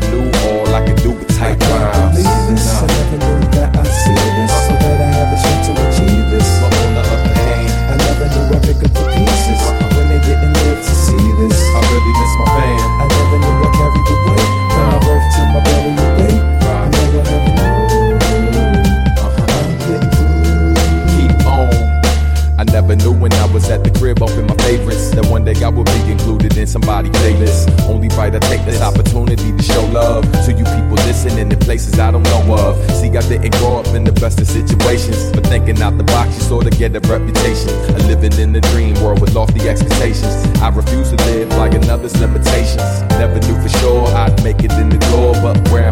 the new this. Only right I take this opportunity to show love to you people listening in places I don't know of. See, I didn't grow up in the best of situations, but thinking out the box, you sort of get a reputation. A living in the dream world with lofty expectations. I refuse to live like another's limitations. Never knew for sure I'd make it in the door, but where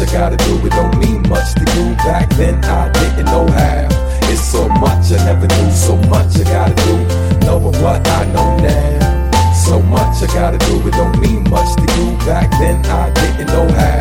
much I gotta do. It don't mean much to you. Back then I didn't know how. It's so much I never knew. So much I gotta do. Knowing what I know now. So much I gotta do. It don't mean much to you. Back then I didn't know how.